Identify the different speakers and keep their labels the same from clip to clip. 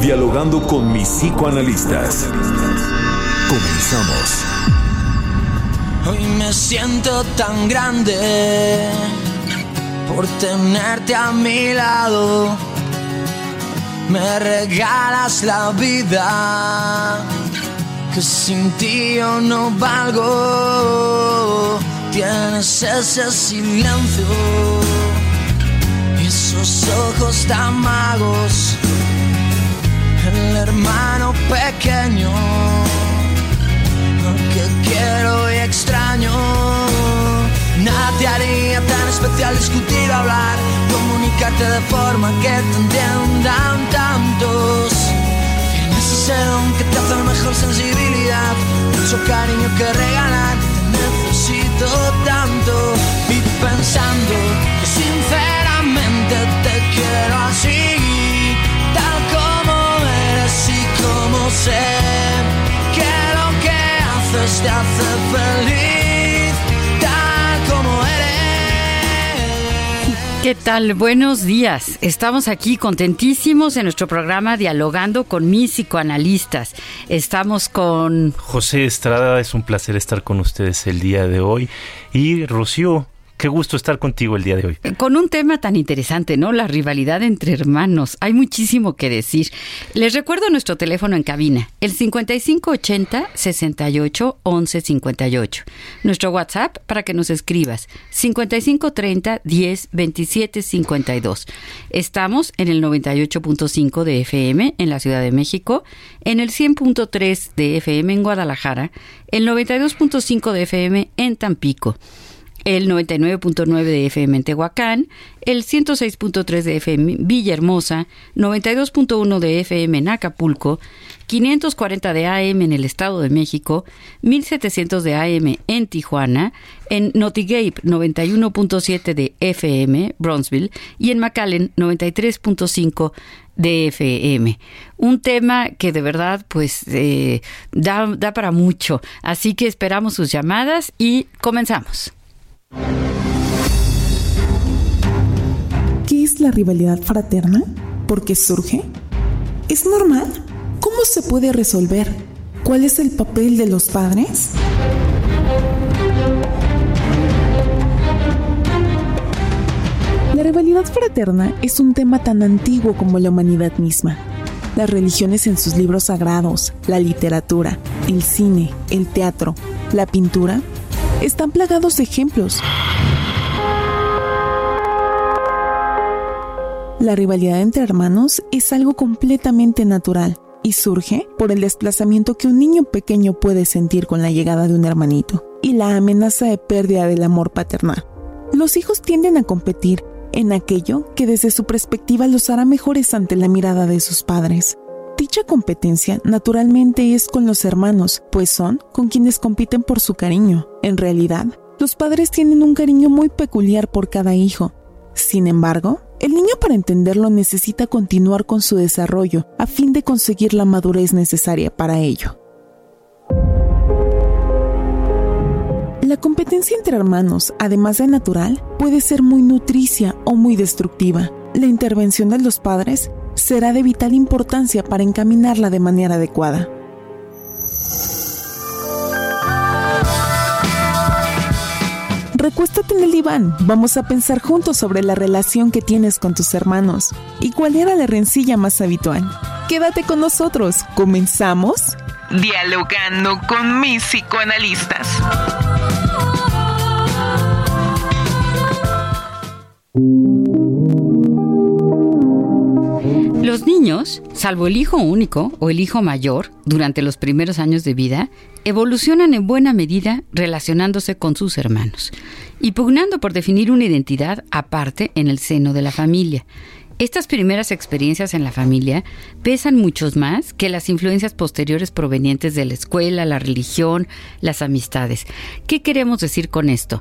Speaker 1: Dialogando con mis psicoanalistas. Comenzamos.
Speaker 2: Hoy me siento tan grande por tenerte a mi lado. Me regalas la vida que sin ti yo no valgo. Tienes ese silencio y esos ojos tan magos. Hermano pequeño que quiero y extraño. Nada te haría tan especial discutir, hablar, comunicarte de forma que te entiendan tantos. Que te hace mejor sensibilidad, mucho cariño que regalar, te necesito tanto. Y pensando que sinceramente te quiero así, sé que lo que haces te hace feliz.
Speaker 3: ¿Qué tal? Buenos días. Estamos aquí contentísimos en nuestro programa Dialogando con mis psicoanalistas. Estamos con...
Speaker 4: José Estrada, es un placer estar con ustedes el día de hoy. Y Rocío, Qué gusto estar contigo el día de hoy.
Speaker 3: Con un tema tan interesante, ¿no? La rivalidad entre hermanos. Hay muchísimo que decir. Les recuerdo nuestro teléfono en cabina, el 5580 68 11 58. Nuestro WhatsApp para que nos escribas, 5530 10 27 52. Estamos en el 98.5 de FM en la Ciudad de México, en el 100.3 de FM en Guadalajara, el 92.5 de FM en Tampico el 99.9 de FM en Tehuacán, el 106.3 de FM en Villahermosa, 92.1 de FM en Acapulco, 540 de AM en el Estado de México, 1700 de AM en Tijuana, en Notigape 91.7 de FM, Bronzeville, y en McAllen 93.5 de FM. Un tema que de verdad pues eh, da, da para mucho. Así que esperamos sus llamadas y comenzamos.
Speaker 5: ¿Qué es la rivalidad fraterna? ¿Por qué surge? ¿Es normal? ¿Cómo se puede resolver? ¿Cuál es el papel de los padres? La rivalidad fraterna es un tema tan antiguo como la humanidad misma. Las religiones en sus libros sagrados, la literatura, el cine, el teatro, la pintura están plagados de ejemplos. La rivalidad entre hermanos es algo completamente natural y surge por el desplazamiento que un niño pequeño puede sentir con la llegada de un hermanito y la amenaza de pérdida del amor paternal. Los hijos tienden a competir en aquello que desde su perspectiva los hará mejores ante la mirada de sus padres. Dicha competencia naturalmente es con los hermanos, pues son con quienes compiten por su cariño. En realidad, los padres tienen un cariño muy peculiar por cada hijo. Sin embargo, el niño para entenderlo necesita continuar con su desarrollo a fin de conseguir la madurez necesaria para ello. La competencia entre hermanos, además de natural, puede ser muy nutricia o muy destructiva. La intervención de los padres será de vital importancia para encaminarla de manera adecuada. Recuéstate en el diván, vamos a pensar juntos sobre la relación que tienes con tus hermanos y cuál era la rencilla más habitual. Quédate con nosotros. ¿Comenzamos?
Speaker 6: Dialogando con mis psicoanalistas.
Speaker 3: Salvo el hijo único o el hijo mayor, durante los primeros años de vida, evolucionan en buena medida relacionándose con sus hermanos y pugnando por definir una identidad aparte en el seno de la familia. Estas primeras experiencias en la familia pesan muchos más que las influencias posteriores provenientes de la escuela, la religión, las amistades. ¿Qué queremos decir con esto?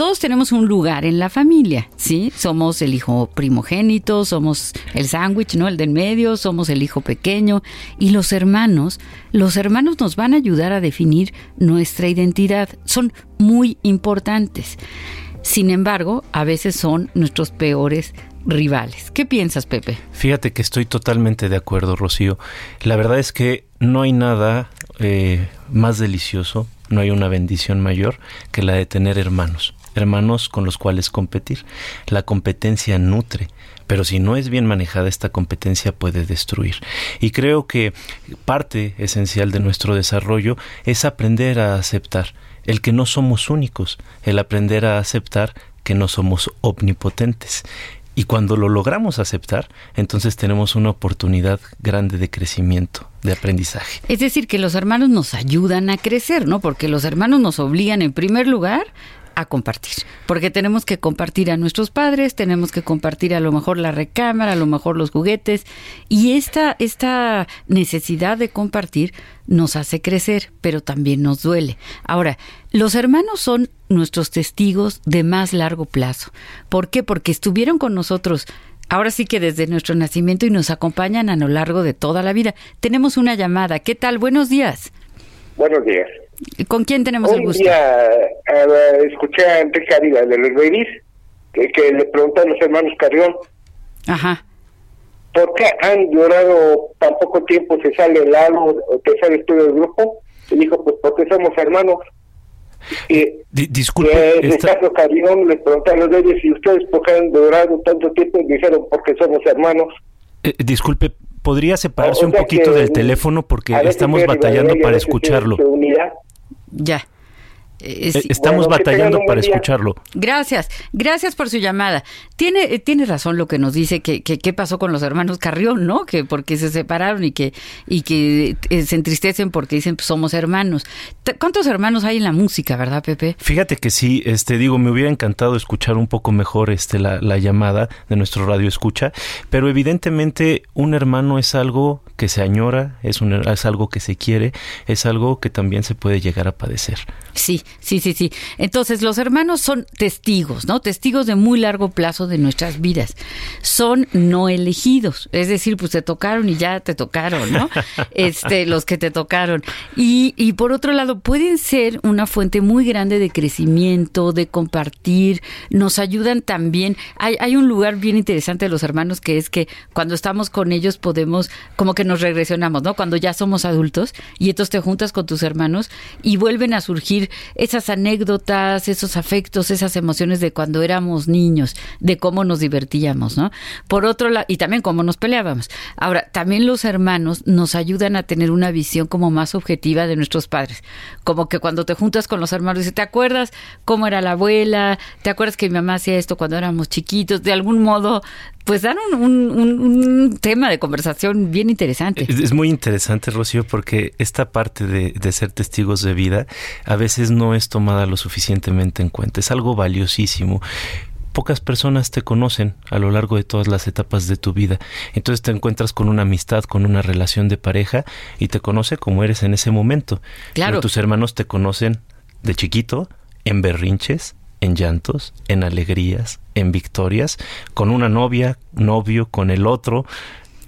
Speaker 3: Todos tenemos un lugar en la familia, ¿sí? Somos el hijo primogénito, somos el sándwich, ¿no? El del medio, somos el hijo pequeño. Y los hermanos, los hermanos nos van a ayudar a definir nuestra identidad. Son muy importantes. Sin embargo, a veces son nuestros peores rivales. ¿Qué piensas, Pepe?
Speaker 4: Fíjate que estoy totalmente de acuerdo, Rocío. La verdad es que no hay nada eh, más delicioso, no hay una bendición mayor que la de tener hermanos hermanos con los cuales competir. La competencia nutre, pero si no es bien manejada esta competencia puede destruir. Y creo que parte esencial de nuestro desarrollo es aprender a aceptar el que no somos únicos, el aprender a aceptar que no somos omnipotentes. Y cuando lo logramos aceptar, entonces tenemos una oportunidad grande de crecimiento, de aprendizaje.
Speaker 3: Es decir, que los hermanos nos ayudan a crecer, ¿no? Porque los hermanos nos obligan, en primer lugar, a compartir, porque tenemos que compartir a nuestros padres, tenemos que compartir a lo mejor la recámara, a lo mejor los juguetes, y esta, esta necesidad de compartir nos hace crecer, pero también nos duele. Ahora, los hermanos son nuestros testigos de más largo plazo. ¿Por qué? Porque estuvieron con nosotros ahora sí que desde nuestro nacimiento y nos acompañan a lo largo de toda la vida. Tenemos una llamada. ¿Qué tal? Buenos días.
Speaker 7: Buenos días.
Speaker 3: ¿Con quién tenemos el gusto?
Speaker 7: día escuché a Enrique Ávila de los Babies que, que le preguntó a los hermanos Carrión.
Speaker 3: Ajá.
Speaker 7: ¿Por qué han llorado tan poco tiempo se sale el algo o te sale tú del grupo? Y dijo, pues porque somos hermanos.
Speaker 4: Y, disculpe.
Speaker 7: esta... Carrión le preguntó a los Babies si ustedes por qué han llorado tanto tiempo y dijeron porque somos hermanos.
Speaker 4: Eh, disculpe, ¿podría separarse un poquito del teléfono porque estamos batallando para escucharlo?
Speaker 3: Ya.
Speaker 4: Eh, estamos batallando para escucharlo.
Speaker 3: Gracias, gracias por su llamada. Tiene, eh, tiene razón lo que nos dice que qué pasó con los hermanos Carrión, ¿no? Que porque se separaron y que y que eh, se entristecen porque dicen pues, somos hermanos. ¿Cuántos hermanos hay en la música, verdad, Pepe?
Speaker 4: Fíjate que sí, este digo, me hubiera encantado escuchar un poco mejor este la, la llamada de nuestro radio escucha, pero evidentemente un hermano es algo que se añora, es, un, es algo que se quiere, es algo que también se puede llegar a padecer.
Speaker 3: Sí, sí, sí, sí. Entonces, los hermanos son testigos, ¿no? Testigos de muy largo plazo de nuestras vidas. Son no elegidos, es decir, pues te tocaron y ya te tocaron, ¿no? Este, los que te tocaron. Y, y por otro lado, pueden ser una fuente muy grande de crecimiento, de compartir, nos ayudan también. Hay, hay un lugar bien interesante de los hermanos que es que cuando estamos con ellos podemos, como que nos regresionamos, ¿no? Cuando ya somos adultos y entonces te juntas con tus hermanos y vuelven a surgir esas anécdotas, esos afectos, esas emociones de cuando éramos niños, de cómo nos divertíamos, ¿no? Por otro lado, y también cómo nos peleábamos. Ahora, también los hermanos nos ayudan a tener una visión como más objetiva de nuestros padres. Como que cuando te juntas con los hermanos, y ¿te acuerdas cómo era la abuela? ¿Te acuerdas que mi mamá hacía esto cuando éramos chiquitos? De algún modo pues dan un, tema de conversación bien interesante.
Speaker 4: Es, muy interesante, Rocío, porque esta parte de, de, ser testigos de vida a veces no es tomada lo suficientemente en cuenta. Es algo valiosísimo. Pocas personas te conocen a lo largo de todas las etapas de tu vida. Entonces te encuentras con una amistad, con una relación de pareja y te conoce como eres en ese momento.
Speaker 3: Claro.
Speaker 4: Pero tus hermanos te conocen de chiquito, en berrinches, en llantos, en alegrías, en victorias, con una novia, novio, con el otro.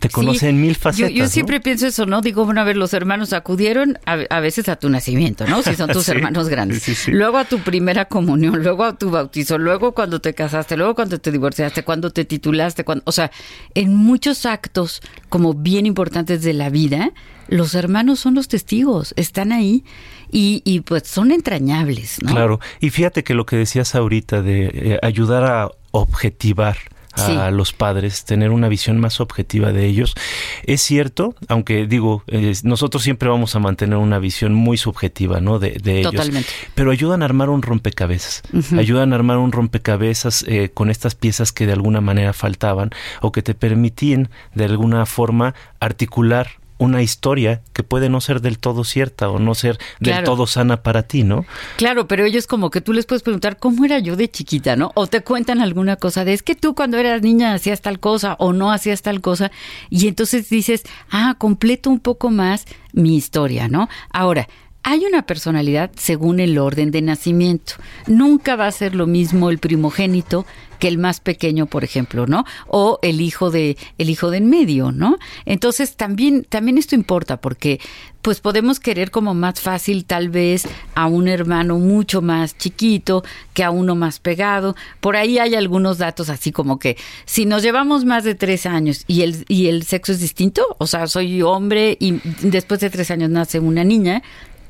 Speaker 4: Te conoce en mil facetas.
Speaker 3: Yo, siempre pienso eso, ¿no? Digo, bueno, a ver, los hermanos acudieron a, veces a tu nacimiento, ¿no? Si son tus hermanos grandes. luego a tu primera comunión, luego a tu bautizo, luego cuando te casaste, luego cuando te divorciaste, cuando te titulaste, cuando, o sea, en muchos actos como bien importantes de la vida, los hermanos son los testigos, están ahí y, y pues son entrañables, ¿no?
Speaker 4: Claro, y fíjate que lo que decías ahorita de eh, ayudar a objetivar a los padres, tener una visión más objetiva de ellos. Es cierto, aunque digo, nosotros siempre vamos a mantener una visión muy subjetiva, ¿no? De, ellos. Totalmente. Pero ayudan a armar un rompecabezas, ayudan a armar un rompecabezas eh, con estas piezas que de alguna manera faltaban o que te permitían de alguna forma articular una historia que puede no ser del todo cierta o no ser del todo sana para ti, ¿no?
Speaker 3: Claro, pero ellos como que tú les puedes preguntar cómo era yo de chiquita, ¿no? O te cuentan alguna cosa de es que tú cuando eras niña hacías tal cosa o no hacías tal cosa y entonces dices, ah, completo un poco más mi historia, ¿no? Ahora, hay una personalidad según el orden de nacimiento. Nunca va a ser lo mismo el primogénito que el más pequeño, por ejemplo, ¿no? O el hijo de el hijo de en medio, ¿no? Entonces también también esto importa porque pues podemos querer como más fácil tal vez a un hermano mucho más chiquito que a uno más pegado. Por ahí hay algunos datos así como que si nos llevamos más de tres años y el, y el sexo es distinto, o sea, soy hombre y después de tres años nace una niña,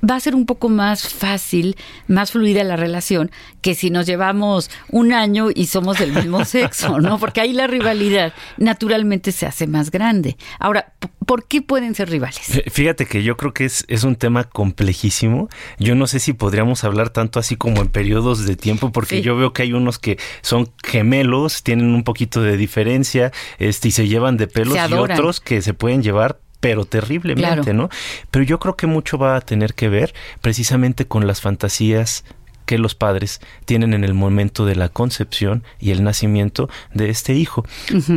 Speaker 3: va a ser un poco más fácil, más fluida la relación que si nos llevamos un año y somos del mismo sexo, ¿no? Porque ahí la rivalidad naturalmente se hace más grande. Ahora, ¿por qué pueden ser rivales?
Speaker 4: Fíjate que yo creo que es, es un tema complejísimo. Yo no sé si podríamos hablar tanto así como en periodos de tiempo, porque yo veo que hay unos que son gemelos, tienen un poquito de diferencia, este, y se llevan de pelos, y otros que se pueden llevar pero terriblemente, ¿no? Pero yo creo que mucho va a tener que ver precisamente con las fantasías que los padres tienen en el momento de la concepción y el nacimiento de este hijo.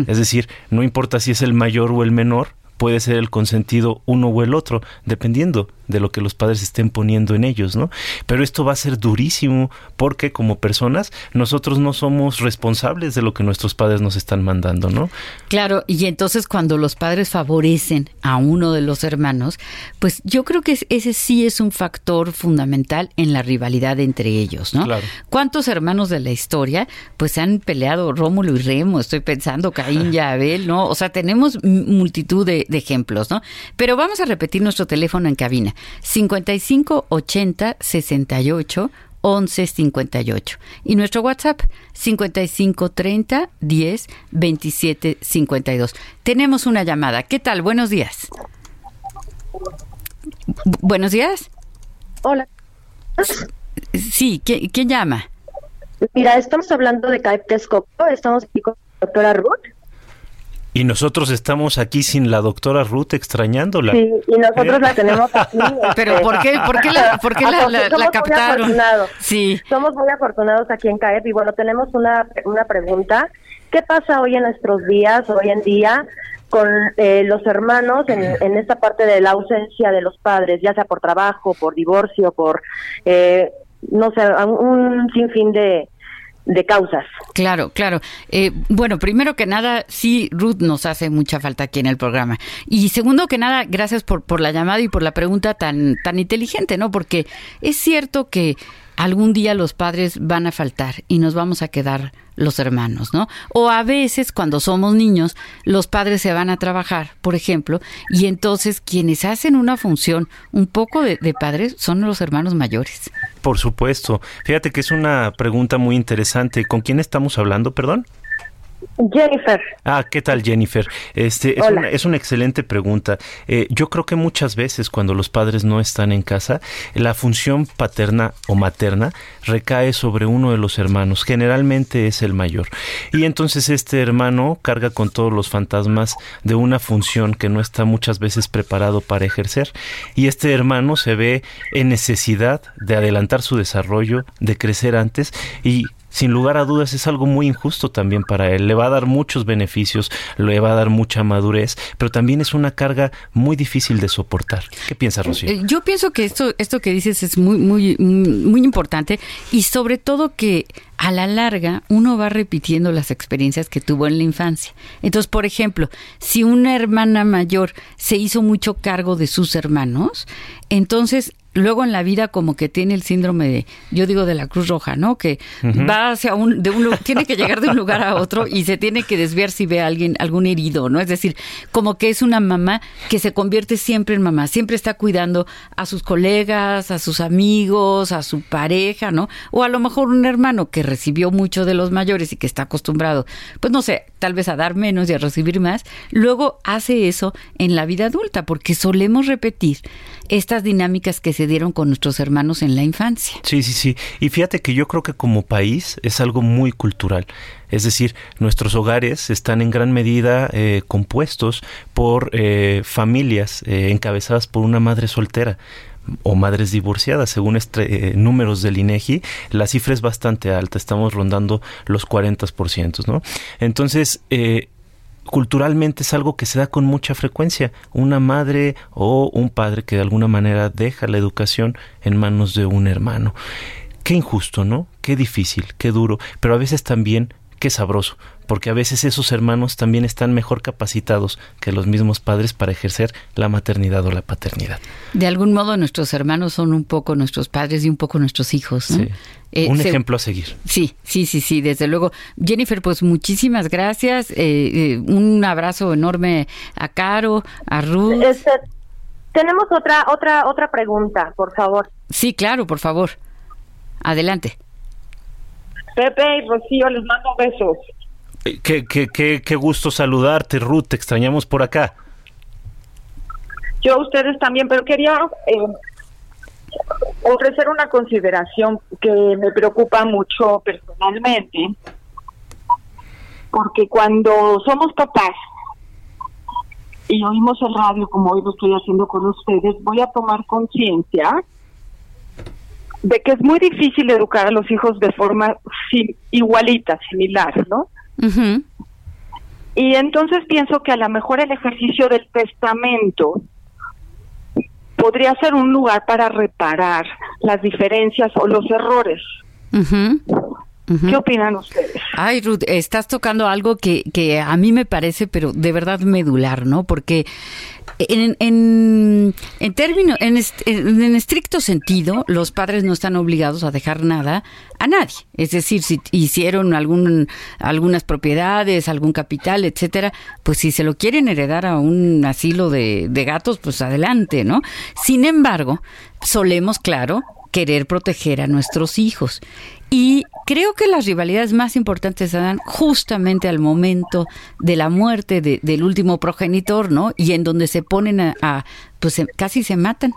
Speaker 4: Es decir, no importa si es el mayor o el menor, puede ser el consentido uno o el otro, dependiendo de lo que los padres estén poniendo en ellos, ¿no? Pero esto va a ser durísimo porque como personas nosotros no somos responsables de lo que nuestros padres nos están mandando, ¿no?
Speaker 3: Claro, y entonces cuando los padres favorecen a uno de los hermanos, pues yo creo que ese sí es un factor fundamental en la rivalidad entre ellos, ¿no? Claro. ¿Cuántos hermanos de la historia pues se han peleado Rómulo y Remo? Estoy pensando Caín y Abel, ¿no? O sea, tenemos multitud de, de ejemplos, ¿no? Pero vamos a repetir nuestro teléfono en cabina. 55 80 68 11 58 y nuestro WhatsApp 55 30 10 27 52. Tenemos una llamada. ¿Qué tal? Buenos días. buenos días.
Speaker 8: Hola.
Speaker 3: Sí, ¿quién, llama?
Speaker 8: Mira, estamos hablando de CAEP Texcoco, estamos aquí con la doctora Ruth.
Speaker 4: Y nosotros estamos aquí sin la doctora Ruth extrañándola.
Speaker 8: Sí, y nosotros la tenemos aquí.
Speaker 3: Pero ¿por qué, por qué la, por qué la, la, captaron?
Speaker 8: Sí. Somos muy afortunados aquí en CAEP y bueno, tenemos una, una pregunta. ¿Qué pasa hoy en nuestros días, hoy en día, con eh, los hermanos en, en, esta parte de la ausencia de los padres, ya sea por trabajo, por divorcio, por, eh, no sé, un sinfín de, de causas.
Speaker 3: Claro, claro. Eh, bueno, primero que nada, sí, Ruth nos hace mucha falta aquí en el programa. Y segundo que nada, gracias por, por la llamada y por la pregunta tan, tan inteligente, ¿no? Porque es cierto que algún día los padres van a faltar y nos vamos a quedar los hermanos, ¿no? O a veces cuando somos niños, los padres se van a trabajar, por ejemplo, y entonces quienes hacen una función un poco de, padres son los hermanos mayores.
Speaker 4: Por supuesto. Fíjate que es una pregunta muy interesante. ¿Con quién estamos hablando, perdón?
Speaker 8: Jennifer.
Speaker 4: Ah, ¿qué tal Jennifer? Este es, una, es una excelente pregunta. Eh, yo creo que muchas veces cuando los padres no están en casa, la función paterna o materna recae sobre uno de los hermanos. Generalmente es el mayor. Y entonces este hermano carga con todos los fantasmas de una función que no está muchas veces preparado para ejercer. Y este hermano se ve en necesidad de adelantar su desarrollo, de crecer antes y sin lugar a dudas es algo muy injusto también para él. Le va a dar muchos beneficios, le va a dar mucha madurez, pero también es una carga muy difícil de soportar. ¿Qué piensas, Rocío?
Speaker 3: Eh, yo pienso que esto, esto que dices es muy, muy, muy importante y sobre todo que a la larga uno va repitiendo las experiencias que tuvo en la infancia. Entonces, por ejemplo, si una hermana mayor se hizo mucho cargo de sus hermanos, entonces luego en la vida como que tiene el síndrome de, yo digo de la Cruz Roja, ¿no? Que va hacia un, de un tiene que llegar de un lugar a otro y se tiene que desviar si ve a alguien, algún herido, ¿no? Es decir, como que es una mamá que se convierte siempre en mamá, siempre está cuidando a sus colegas, a sus amigos, a su pareja, ¿no? O a lo mejor un hermano que recibió mucho de los mayores y que está acostumbrado, pues no sé, tal vez a dar menos y a recibir más, luego hace eso en la vida adulta, porque solemos repetir dinámicas que se dieron con nuestros hermanos en la infancia.
Speaker 4: Sí, sí, sí. Y fíjate que yo creo que como país es algo muy cultural. Es decir, nuestros hogares están en gran medida eh, compuestos por eh, familias eh, encabezadas por una madre soltera o madres divorciadas. Según este, números del INEGI, la cifra es bastante alta, estamos rondando los 40%, ¿no? Entonces, culturalmente es algo que se da con mucha frecuencia. Una madre o un padre que de alguna manera deja la educación en manos de un hermano. Qué injusto, ¿no? Qué difícil, qué duro, pero a veces también qué sabroso, porque a veces esos hermanos también están mejor capacitados que los mismos padres para ejercer la maternidad o la paternidad.
Speaker 3: De algún modo nuestros hermanos son un poco nuestros padres y un poco nuestros hijos.
Speaker 4: Eh, un ejemplo a seguir.
Speaker 3: Sí, sí, sí, sí, desde luego. Jennifer, pues muchísimas gracias. Eh, eh, un abrazo enorme a Caro, a Ruth.
Speaker 8: Este, tenemos otra, otra, otra pregunta, por favor.
Speaker 3: Sí, claro, por favor. Adelante.
Speaker 9: Pepe y Rocío, les mando besos.
Speaker 4: Qué, qué, qué, qué gusto saludarte, Ruth. Te extrañamos por acá.
Speaker 9: Yo a ustedes también, pero quería ofrecer una consideración que me preocupa mucho personalmente, porque cuando somos papás y oímos el radio como hoy lo estoy haciendo con ustedes, voy a tomar conciencia de que es muy difícil educar a los hijos de forma igualita, similar, ¿no? Y entonces pienso que a lo mejor el ejercicio del testamento podría ser un lugar para reparar las diferencias o los errores. ¿Qué opinan ustedes?
Speaker 3: Ay, Ruth, estás tocando algo que, que a mí me parece, pero de verdad medular, ¿no? Porque en, en, en términos, en, en, estricto sentido, los padres no están obligados a dejar nada a nadie. Es decir, si hicieron algún, algunas propiedades, algún capital, etcétera, pues si se lo quieren heredar a un asilo de, de gatos, pues adelante, ¿no? Sin embargo, solemos, claro, querer proteger a nuestros hijos. Y creo que las rivalidades más importantes se dan justamente al momento de la muerte del último progenitor, ¿no? Y en donde se ponen a, pues casi se matan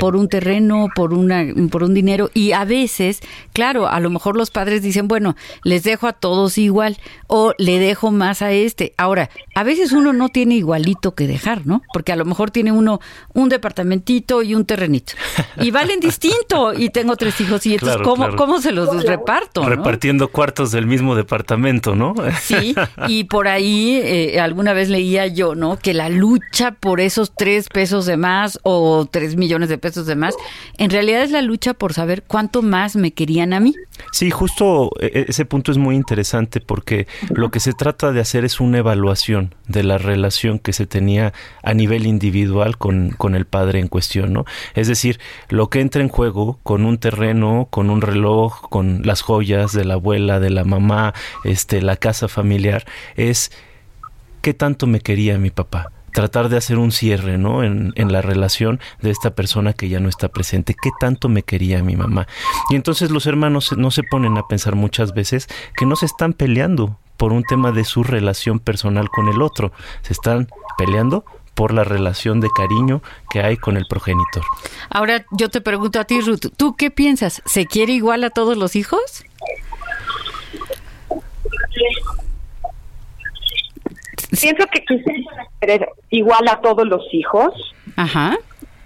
Speaker 3: por un terreno, por una por un dinero y a veces, claro, a lo mejor los padres dicen, bueno, les dejo a todos igual o le dejo más a este. Ahora, a veces uno no tiene igualito que dejar, ¿no? Porque a lo mejor tiene uno un departamentito y un terrenito y valen distinto y tengo tres hijos y entonces ¿cómo, ¿cómo se los reparto?
Speaker 4: Repartiendo cuartos del mismo departamento, ¿no?
Speaker 3: Sí, y por ahí eh, alguna vez leía yo, ¿no? Que la lucha por esos tres pesos de más o tres millones de pesos de más, en realidad es la lucha por saber cuánto más me querían a mí.
Speaker 4: Sí, justo e, e, ese punto es muy interesante porque lo que se trata de hacer es una evaluación de la relación que se tenía a nivel individual con, con el padre en cuestión, ¿no? Es decir, lo que entra en juego con un terreno, con un reloj, con las joyas de la abuela, de la mamá, este, la casa familiar, es qué tanto me quería mi papá tratar de hacer un cierre, ¿no? En, en, la relación de esta persona que ya no está presente. ¿Qué tanto me quería mi mamá? Y entonces los hermanos no se ponen a pensar muchas veces que no se están peleando por un tema de su relación personal con el otro. Se están peleando por la relación de cariño que hay con el progenitor.
Speaker 3: Ahora yo te pregunto a ti, Ruth, ¿tú qué piensas? ¿Se quiere igual a todos los hijos?
Speaker 9: Pienso que quisiera querer igual a todos los hijos.
Speaker 3: Ajá.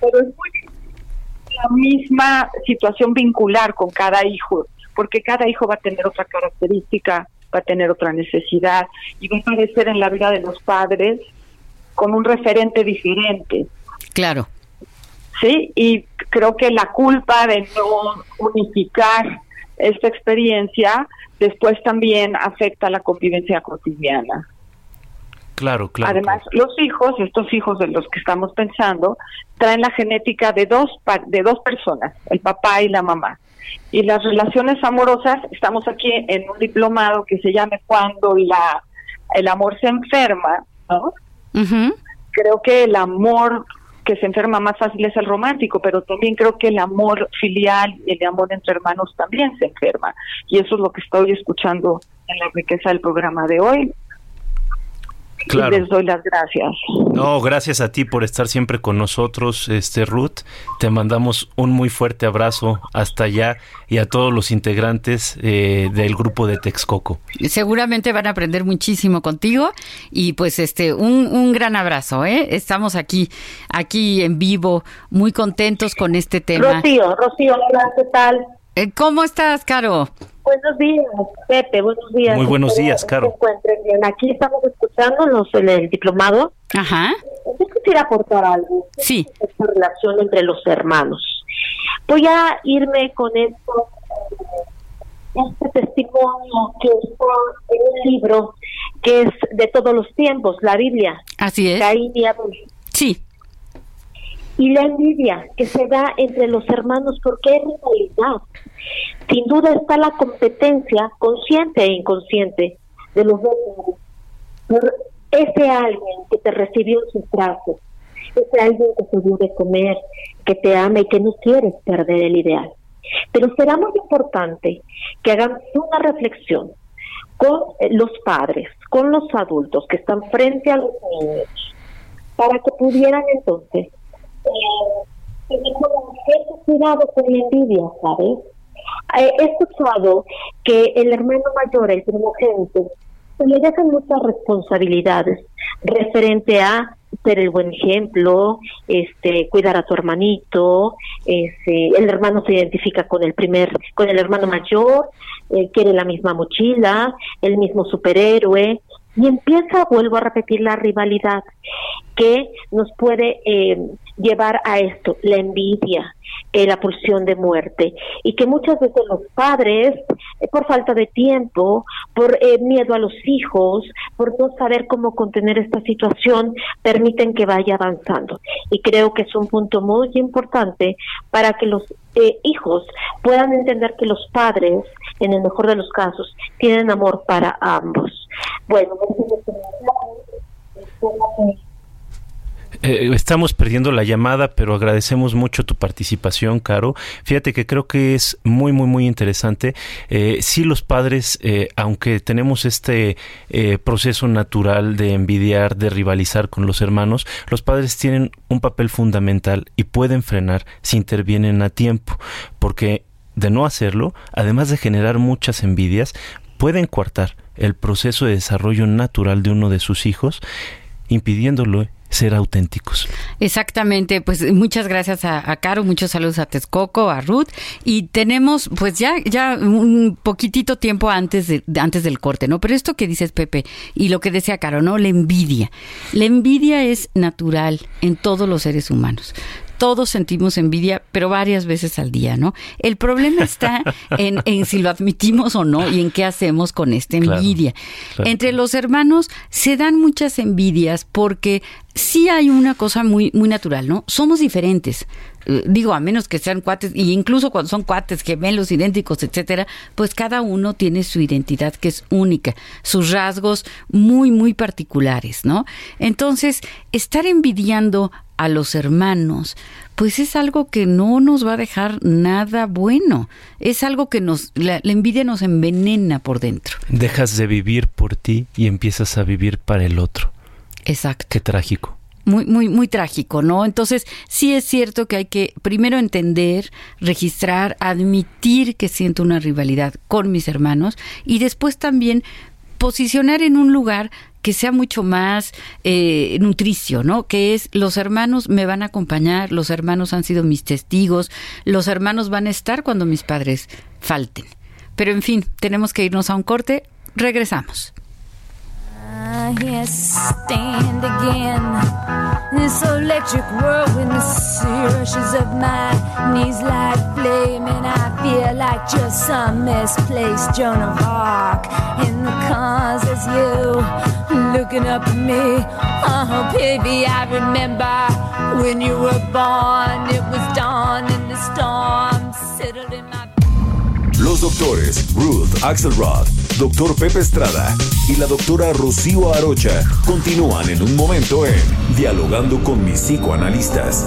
Speaker 9: Pero es muy la misma situación vincular con cada hijo, porque cada hijo va a tener otra característica, va a tener otra necesidad y va a aparecer en la vida de los padres con un referente diferente.
Speaker 3: Claro.
Speaker 9: Sí, y creo que la culpa de no unificar esta experiencia después también afecta a la convivencia cotidiana.
Speaker 4: Claro, claro.
Speaker 9: Además, los hijos, estos hijos de los que estamos pensando, traen la genética de dos de dos personas, el papá y la mamá. Y las relaciones amorosas, estamos aquí en un diplomado que se llama Cuando la el amor se enferma, ¿no? Creo que el amor que se enferma más fácil es el romántico, pero también creo que el amor filial y el amor entre hermanos también se enferma. Y eso es lo que estoy escuchando en la riqueza del programa de hoy.
Speaker 4: Claro.
Speaker 9: Y les doy las gracias.
Speaker 4: No, gracias a ti por estar siempre con nosotros, este Ruth. Te mandamos un muy fuerte abrazo hasta allá y a todos los integrantes eh, del grupo de Texcoco.
Speaker 3: Seguramente van a aprender muchísimo contigo y pues este un, un gran abrazo, ¿eh? Estamos aquí aquí en vivo, muy contentos con este tema.
Speaker 8: Rocío, Rocío, hola, ¿qué tal?
Speaker 3: Eh, ¿Cómo estás, Caro?
Speaker 8: Buenos días, Pepe, buenos días.
Speaker 4: Muy buenos días, Caro.
Speaker 8: Encuentren bien. Aquí estamos escuchándonos en el diplomado.
Speaker 3: Ajá.
Speaker 8: Yo quisiera aportar algo.
Speaker 3: Sí.
Speaker 8: Esta relación entre los hermanos. Voy a irme con esto, este testimonio que está en un libro que es de todos los tiempos, la Biblia.
Speaker 3: Así es.
Speaker 8: Caín y Abel.
Speaker 3: Sí.
Speaker 8: Y la envidia que se da entre los hermanos porque es realidad. Sin duda está la competencia consciente e inconsciente de los dos por ese alguien que te recibió en sus brazos, ese alguien que te dio de comer, que te ama y que no quieres perder el ideal. Pero será muy importante que hagamos una reflexión con eh, los padres, con los adultos que están frente a los niños, para que pudieran entonces eh, tener cuidado con la envidia, ¿sabes? He escuchado que el hermano mayor, el primogénito, se le dejan muchas responsabilidades referente a ser el buen ejemplo, este, cuidar a tu hermanito, este, el hermano se identifica con el primer, con el hermano mayor, eh, quiere la misma mochila, el mismo superhéroe, y empieza, vuelvo a repetir, la rivalidad que nos puede eh, llevar a esto, la envidia, eh, la pulsión de muerte, y que muchas veces los padres, eh, por falta de tiempo, por eh, miedo a los hijos, por no saber cómo contener esta situación, permiten que vaya avanzando. Y creo que es un punto muy importante para que los eh, hijos puedan entender que los padres, en el mejor de los casos, tienen amor para ambos. Bueno,
Speaker 4: Eh, estamos perdiendo la llamada, pero agradecemos mucho tu participación, Caro. Fíjate que creo que es muy, muy, muy interesante. Eh, sí, los padres, eh, aunque tenemos este eh, proceso natural de envidiar, de rivalizar con los hermanos, los padres tienen un papel fundamental y pueden frenar si intervienen a tiempo, porque de no hacerlo, además de generar muchas envidias, pueden coartar el proceso de desarrollo natural de uno de sus hijos, impidiéndolo ser auténticos.
Speaker 3: Exactamente, pues muchas gracias a, Caro, muchos saludos a Texcoco, a Ruth y tenemos pues ya ya un poquitito tiempo antes de antes del corte, ¿no? Pero esto que dices Pepe y lo que decía Caro, ¿no? La envidia. La envidia es natural en todos los seres humanos todos sentimos envidia, pero varias veces al día, ¿no? El problema está en, en, si lo admitimos o no y en qué hacemos con esta envidia. Claro, claro. Entre los hermanos se dan muchas envidias porque sí hay una cosa muy, muy natural, ¿no? Somos diferentes. Digo, a menos que sean cuates, y incluso cuando son cuates, gemelos, idénticos, etcétera, pues cada uno tiene su identidad que es única, sus rasgos muy, muy particulares, ¿no? Entonces, estar envidiando a los hermanos, pues es algo que no nos va a dejar nada bueno. Es algo que nos, la, la, envidia nos envenena por dentro.
Speaker 4: Dejas de vivir por ti y empiezas a vivir para el otro.
Speaker 3: Exacto.
Speaker 4: Qué trágico.
Speaker 3: Muy, muy, muy trágico, ¿no? Entonces, sí es cierto que hay que primero entender, registrar, admitir que siento una rivalidad con mis hermanos y después también posicionar en un lugar que sea mucho más eh, nutricio, ¿no? Que es los hermanos me van a acompañar, los hermanos han sido mis testigos, los hermanos van a estar cuando mis padres falten. Pero en fin, tenemos que irnos a un corte, regresamos.
Speaker 10: Yes, stand again. This electric whirlwind, the sea rushes up my knees like flame, and I feel like just some misplaced Joan of Arc. In the cars, as you looking up at me. Oh, baby, I remember when you were born. It was dawn in the storm, settled in my
Speaker 1: Los doctores Ruth Axelrod, doctor Pepe Estrada y la doctora Rocío Arocha continúan en un momento en Dialogando con mis psicoanalistas.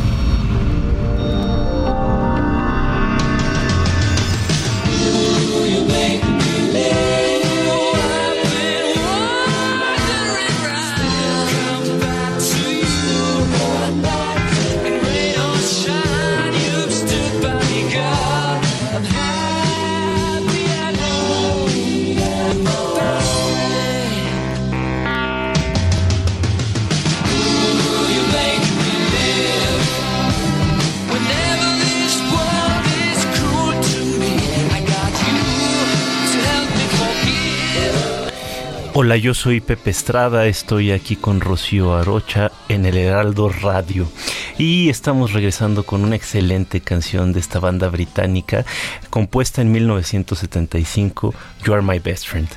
Speaker 4: Hola, yo soy Pepe Estrada, estoy aquí con Rocío Arocha en el Heraldo Radio y estamos regresando con una excelente canción de esta banda británica compuesta en 1975, You Are My Best Friend.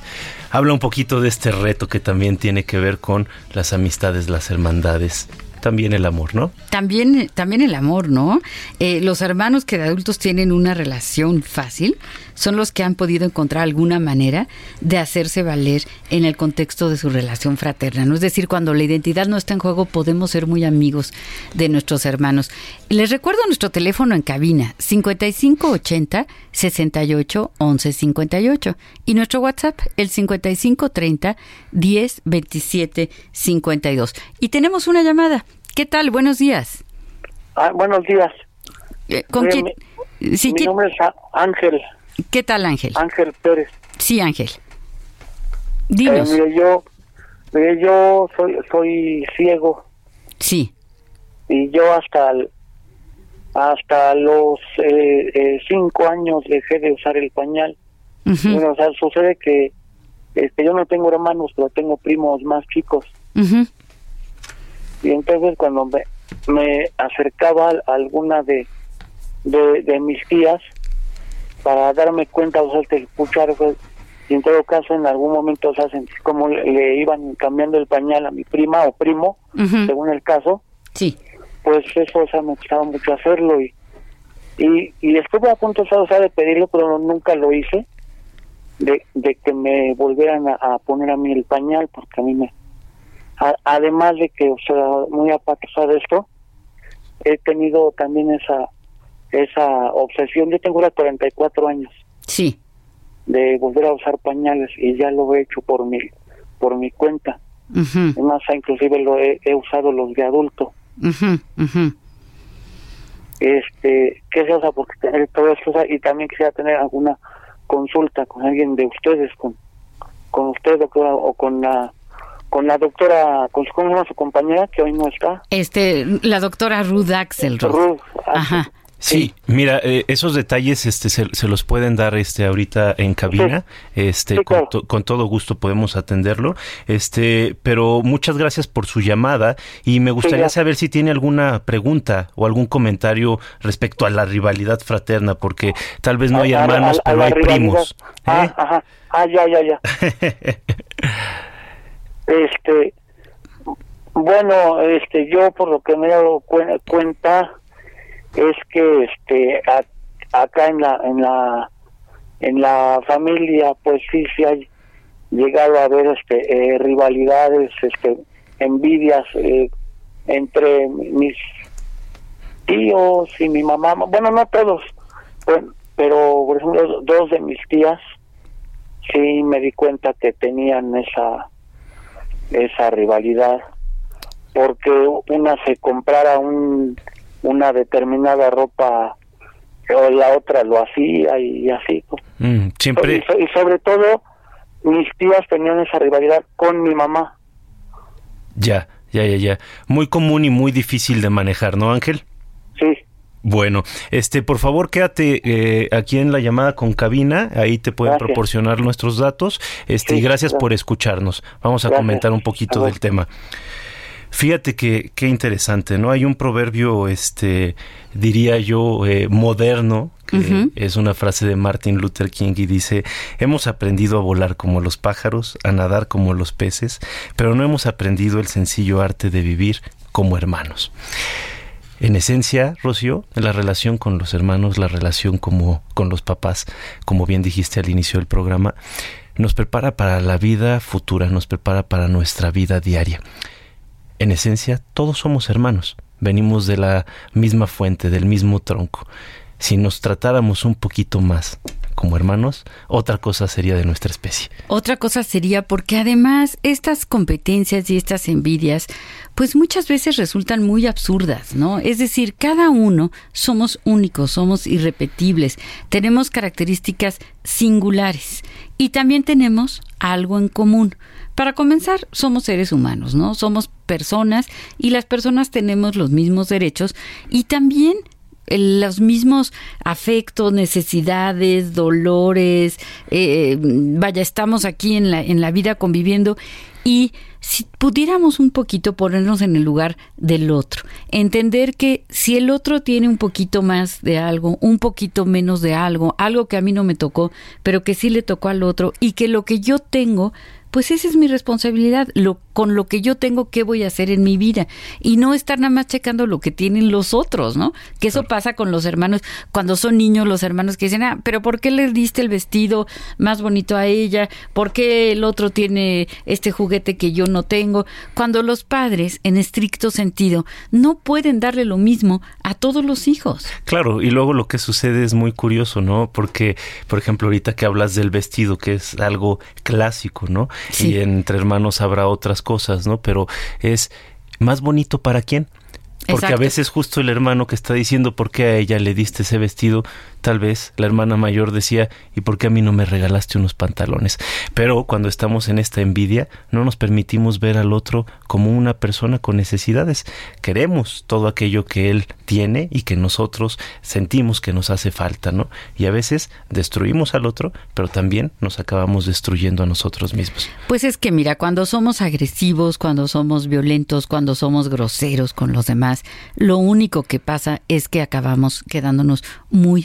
Speaker 4: Habla un poquito de este reto que también tiene que ver con las amistades, las hermandades también el amor, ¿no?
Speaker 3: También, también el amor, ¿no? Eh, los hermanos que de adultos tienen una relación fácil son los que han podido encontrar alguna manera de hacerse valer en el contexto de su relación fraterna. ¿no? Es decir, cuando la identidad no está en juego, podemos ser muy amigos de nuestros hermanos. Les recuerdo nuestro teléfono en cabina, 5580 68 11 58. Y nuestro WhatsApp, el 5530 10 27 52. Y tenemos una llamada. ¿Qué tal? Buenos días.
Speaker 11: Ah, buenos días.
Speaker 3: Eh, ¿Con quién?
Speaker 11: Mi, sí, mi nombre es Ángel.
Speaker 3: ¿Qué tal, Ángel?
Speaker 11: Ángel Pérez.
Speaker 3: Sí, Ángel. Dinos.
Speaker 11: Eh, mire, yo, mire, yo soy, soy ciego.
Speaker 3: Sí.
Speaker 11: Y yo hasta hasta los eh, eh, cinco años dejé de usar el pañal. bueno, o sea, sucede que este, yo no tengo hermanos, pero tengo primos más chicos. Y entonces cuando me, me acercaba a alguna de, de, de mis tías para darme cuenta, o sea, de escuchar, pues, y en todo caso en algún momento, o sea, sentí como le, le iban cambiando el pañal a mi prima o primo, según el caso.
Speaker 3: Sí.
Speaker 11: Pues eso, o sea, me gustaba mucho hacerlo y, y, y estuve a punto, o sea, de pedirlo, pero nunca lo hice, de, de que me volvieran a, a poner a mí el pañal, porque a mí me, además de que, o sea, muy aparte de esto, he tenido también esa esa obsesión. Yo tengo ahora 44 años.
Speaker 3: Sí.
Speaker 11: De volver a usar pañales y ya lo he hecho por mi por mi cuenta.
Speaker 3: Uh
Speaker 11: Más, inclusive lo he, he, usado los de adulto. Este, ¿qué se usa? Porque tener todo esto y también quisiera tener alguna consulta con alguien de ustedes, con con usted doctora, o con la con la doctora, ¿cómo se llama su compañera que hoy no está?
Speaker 3: Este, la doctora Ruth Axelrod.
Speaker 11: Ruth,
Speaker 3: Ajá.
Speaker 4: Sí, mira, eh, esos detalles este, se, los pueden dar este, ahorita en cabina. Este, con, todo gusto podemos atenderlo. Este, pero muchas gracias por su llamada y me gustaría saber si tiene alguna pregunta o algún comentario respecto a la rivalidad fraterna, porque tal vez no hay hermanos, pero hay primos.
Speaker 11: Ah, ¿eh? ajá. Ah, ya, ya, ya. este, bueno, este, yo por lo que me he dado cuenta es que este acá en la en la en la familia pues sí sí hay llegado a haber este eh, rivalidades este envidias eh, entre mis tíos y mi mamá. Bueno no todos pero por ejemplo dos de mis tías sí me di cuenta que tenían esa esa rivalidad porque una se comprara un una determinada ropa o la otra lo hacía y, así.
Speaker 4: Mm, siempre.
Speaker 11: Y, sobre todo, mis tías tenían esa rivalidad con mi mamá.
Speaker 4: Ya, ya, ya, ya. Muy común y muy difícil de manejar, ¿no, Ángel?
Speaker 11: Sí.
Speaker 4: Bueno, este, por favor, quédate eh, aquí en la llamada con cabina, ahí te pueden proporcionar nuestros datos. Este, y gracias, por escucharnos. Vamos a comentar un poquito del tema. Fíjate que qué interesante, ¿no? Hay un proverbio, este, diría yo, eh, moderno, que es una frase de Martin Luther King y dice, hemos aprendido a volar como los pájaros, a nadar como los peces, pero no hemos aprendido el sencillo arte de vivir como hermanos. En esencia, Rocío, la relación con los hermanos, la relación como con los papás, como bien dijiste al inicio del programa, nos prepara para la vida futura, nos prepara para nuestra vida diaria. En esencia, todos somos hermanos, venimos de la misma fuente, del mismo tronco. Si nos tratáramos un poquito más como hermanos, otra cosa sería de nuestra especie.
Speaker 3: Otra cosa sería porque además estas competencias y estas envidias, pues muchas veces resultan muy absurdas, ¿no? Es decir, cada uno somos únicos, somos irrepetibles, tenemos características singulares y también tenemos algo en común. Para comenzar, somos seres humanos, ¿no? Somos personas y las personas tenemos los mismos derechos y también los mismos afectos, necesidades, dolores, eh, vaya, estamos aquí en la, en la vida conviviendo y si pudiéramos un poquito ponernos en el lugar del otro, entender que si el otro tiene un poquito más de algo, un poquito menos de algo, algo que a mí no me tocó, pero que sí le tocó al otro y que lo que yo tengo pues esa es mi responsabilidad, lo, con lo que yo tengo, qué voy a hacer en mi vida. Y no estar nada más checando lo que tienen los otros, ¿no? Que eso pasa con los hermanos, cuando son niños los hermanos que dicen, ah, pero ¿por qué le diste el vestido más bonito a ella? ¿Por qué el otro tiene este juguete que yo no tengo? Cuando los padres, en estricto sentido, no pueden darle lo mismo a todos los hijos.
Speaker 4: Claro, y luego lo que sucede es muy curioso, ¿no? Porque, por ejemplo, ahorita que hablas del vestido, que es algo clásico, ¿no? Y entre hermanos habrá otras cosas, ¿no? Pero es más bonito para quién. Porque a veces justo el hermano que está diciendo por qué a ella le diste ese vestido Tal vez la hermana mayor decía, ¿y por qué a mí no me regalaste unos pantalones? Pero cuando estamos en esta envidia, no nos permitimos ver al otro como una persona con necesidades. Queremos todo aquello que él tiene y que nosotros sentimos que nos hace falta, ¿no? Y a veces destruimos al otro, pero también nos acabamos destruyendo a nosotros mismos.
Speaker 3: Pues es que mira, cuando somos agresivos, cuando somos violentos, cuando somos groseros con los demás, lo único que pasa es que acabamos quedándonos muy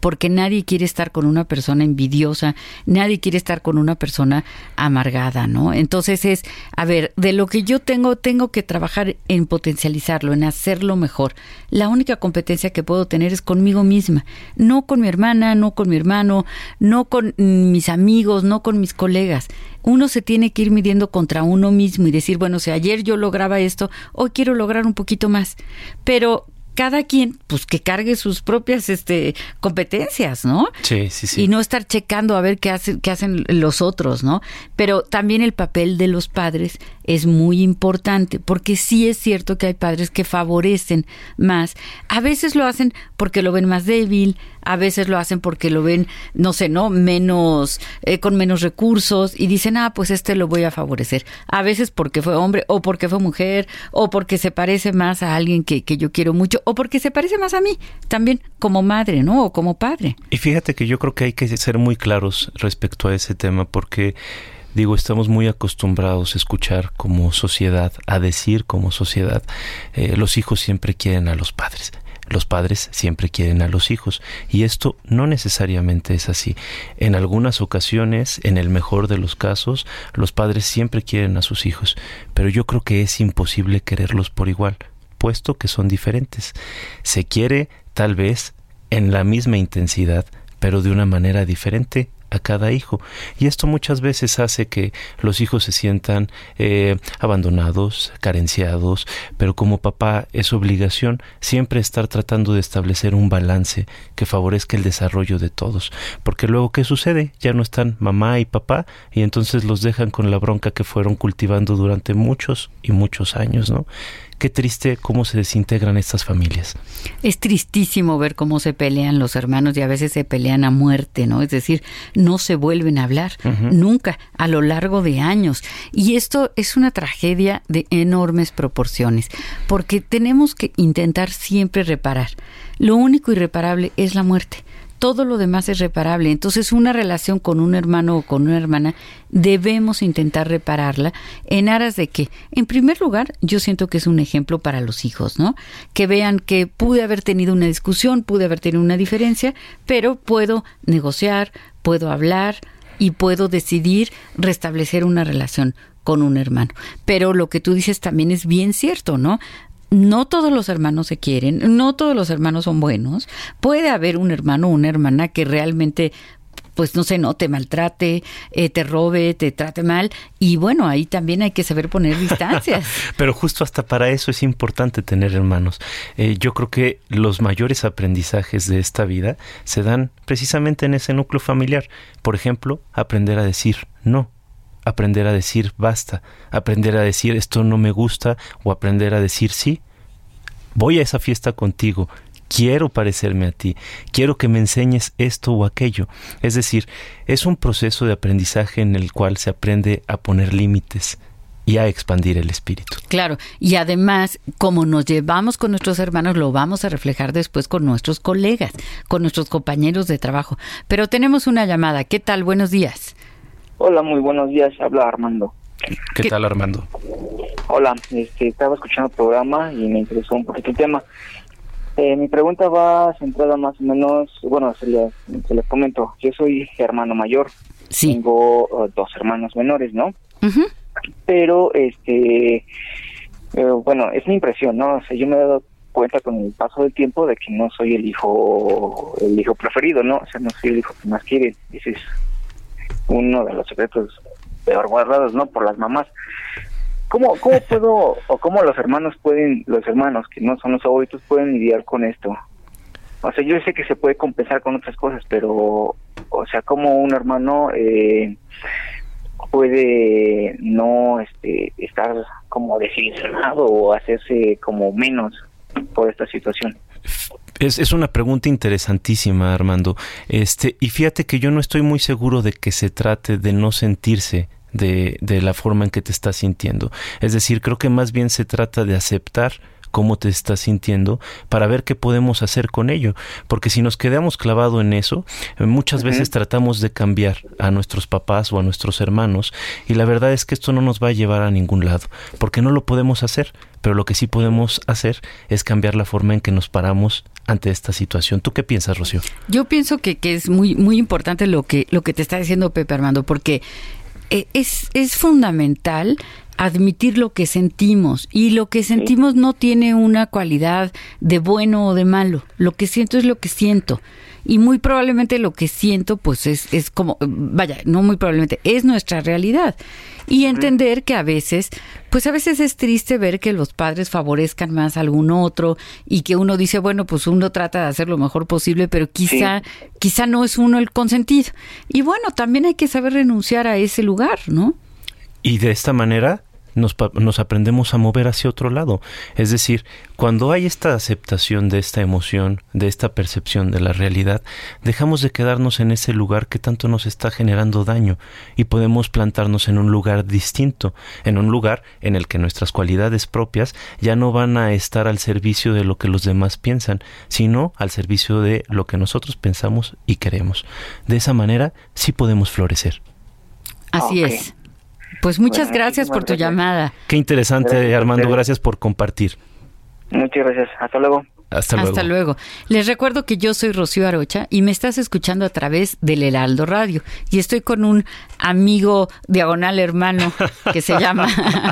Speaker 3: porque nadie quiere estar con una persona envidiosa, nadie quiere estar con una persona amargada, ¿no? Entonces es, a ver, de lo que yo tengo, tengo que trabajar en potencializarlo, en hacerlo mejor. La única competencia que puedo tener es conmigo misma, no con mi hermana, no con mi hermano, no con mis amigos, no con mis colegas uno se tiene que ir midiendo contra uno mismo y decir, bueno, si ayer yo lograba esto, hoy quiero lograr un poquito más. Pero cada quien pues que cargue sus propias este competencias, ¿no?
Speaker 4: Sí, sí, sí.
Speaker 3: Y no estar checando a ver qué hacen qué hacen los otros, ¿no? Pero también el papel de los padres es muy importante, porque sí es cierto que hay padres que favorecen más. A veces lo hacen porque lo ven más débil, a veces lo hacen porque lo ven, no sé, ¿no? Menos, eh, con menos recursos y dicen, ah, pues este lo voy a favorecer. A veces porque fue hombre o porque fue mujer o porque se parece más a alguien que, que yo quiero mucho o porque se parece más a mí, también como madre, ¿no? O como padre.
Speaker 4: Y fíjate que yo creo que hay que ser muy claros respecto a ese tema porque digo, estamos muy acostumbrados a escuchar como sociedad, a decir como sociedad, eh, los hijos siempre quieren a los padres. Los padres siempre quieren a los hijos y esto no necesariamente es así. En algunas ocasiones, en el mejor de los casos, los padres siempre quieren a sus hijos, pero yo creo que es imposible quererlos por igual, puesto que son diferentes. Se quiere, tal vez, en la misma intensidad, pero de una manera diferente a cada hijo. Y esto muchas veces hace que los hijos se sientan eh, abandonados, carenciados, pero como papá es obligación siempre estar tratando de establecer un balance que favorezca el desarrollo de todos. Porque luego, ¿qué sucede? Ya no están mamá y papá y entonces los dejan con la bronca que fueron cultivando durante muchos y muchos años, ¿no? Qué triste cómo se desintegran estas familias.
Speaker 3: Es tristísimo ver cómo se pelean los hermanos y a veces se pelean a muerte, ¿no? Es decir, no se vuelven a hablar nunca a lo largo de años. Y esto es una tragedia de enormes proporciones, porque tenemos que intentar siempre reparar. Lo único irreparable es la muerte todo lo demás es reparable. Entonces, una relación con un hermano o con una hermana debemos intentar repararla en aras de que, en primer lugar, yo siento que es un ejemplo para los hijos, ¿no? Que vean que pude haber tenido una discusión, pude haber tenido una diferencia, pero puedo negociar, puedo hablar y puedo decidir restablecer una relación con un hermano. Pero lo que tú dices también es bien cierto, ¿no? No todos los hermanos se quieren, no todos los hermanos son buenos. Puede haber un hermano o una hermana que realmente pues no sé, no te maltrate, eh, te robe, te trate mal. Y bueno, ahí también hay que saber poner distancias.
Speaker 4: Pero justo hasta para eso es importante tener hermanos. Eh, yo creo que los mayores aprendizajes de esta vida se dan precisamente en ese núcleo familiar. Por ejemplo, aprender a decir no aprender a decir basta, aprender a decir esto no me gusta o aprender a decir sí. Voy a esa fiesta contigo, quiero parecerme a ti, quiero que me enseñes esto o aquello. Es decir, es un proceso de aprendizaje en el cual se aprende a poner límites y a expandir el espíritu.
Speaker 3: Claro, y además, como nos llevamos con nuestros hermanos, lo vamos a reflejar después con nuestros colegas, con nuestros compañeros de trabajo. Pero tenemos una llamada. ¿Qué tal? Buenos días.
Speaker 12: Hola, muy buenos días. Habla Armando.
Speaker 4: ¿Qué, tal, Armando?
Speaker 12: Hola, este, estaba escuchando el programa y me interesó un poquito el tema. Eh, mi pregunta va centrada más o menos, bueno, se les, se comento. Yo soy hermano mayor. Tengo uh, dos hermanos menores, ¿no? Pero, este, eh, bueno, es mi impresión, ¿no? O sea, yo me he dado cuenta con el paso del tiempo de que no soy el hijo el hijo preferido, ¿no? O sea, no soy el hijo que más quiere. Ese uno de los secretos peor guardados, ¿no? Por las mamás. ¿Cómo, cómo puedo, o cómo los hermanos pueden, los hermanos que no son los favoritos, pueden lidiar con esto? O sea, yo sé que se puede compensar con otras cosas, pero, o sea, como un hermano eh, puede no este, estar como desilusionado o hacerse como menos por esta situación.
Speaker 4: Es, es, una pregunta interesantísima, Armando. Este, y fíjate que yo no estoy muy seguro de que se trate de no sentirse de, de la forma en que te estás sintiendo. Es decir, creo que más bien se trata de aceptar cómo te estás sintiendo para ver qué podemos hacer con ello. Porque si nos quedamos clavados en eso, eh, muchas veces tratamos de cambiar a nuestros papás o a nuestros hermanos y la verdad es que esto no nos va a llevar a ningún lado, porque no lo podemos hacer, pero lo que sí podemos hacer es cambiar la forma en que nos paramos ante esta situación. ¿Tú qué piensas, Rocío?
Speaker 3: Yo pienso que, que es muy, muy importante lo que, lo que te está diciendo Pepe Armando, porque eh, es, es fundamental admitir lo que sentimos y lo que sentimos no tiene una cualidad de bueno o de malo. Lo que siento es lo que siento y muy probablemente lo que siento pues es, es como, vaya, no muy probablemente, es nuestra realidad. Y entender que a veces, pues a veces es triste ver que los padres favorezcan más a algún otro y que uno dice, bueno, pues uno trata de hacer lo mejor posible, pero quizá, quizá no es uno el consentido. Y bueno, también hay que saber renunciar a ese lugar, ¿no?
Speaker 4: Y de esta manera nos, nos, aprendemos a mover hacia otro lado. Es decir, cuando hay esta aceptación de esta emoción, de esta percepción de la realidad, dejamos de quedarnos en ese lugar que tanto nos está generando daño y podemos plantarnos en un lugar distinto, en un lugar en el que nuestras cualidades propias ya no van a estar al servicio de lo que los demás piensan, sino al servicio de lo que nosotros pensamos y queremos. De esa manera sí podemos florecer.
Speaker 3: Así es. Pues muchas gracias por tu llamada.
Speaker 4: Qué interesante, Armando. Gracias por compartir.
Speaker 12: Muchas gracias. Hasta luego.
Speaker 4: Hasta luego.
Speaker 3: Hasta luego. Les recuerdo que yo soy Rocío Arocha y me estás escuchando a través del Heraldo Radio. Y estoy con un amigo diagonal hermano que se llama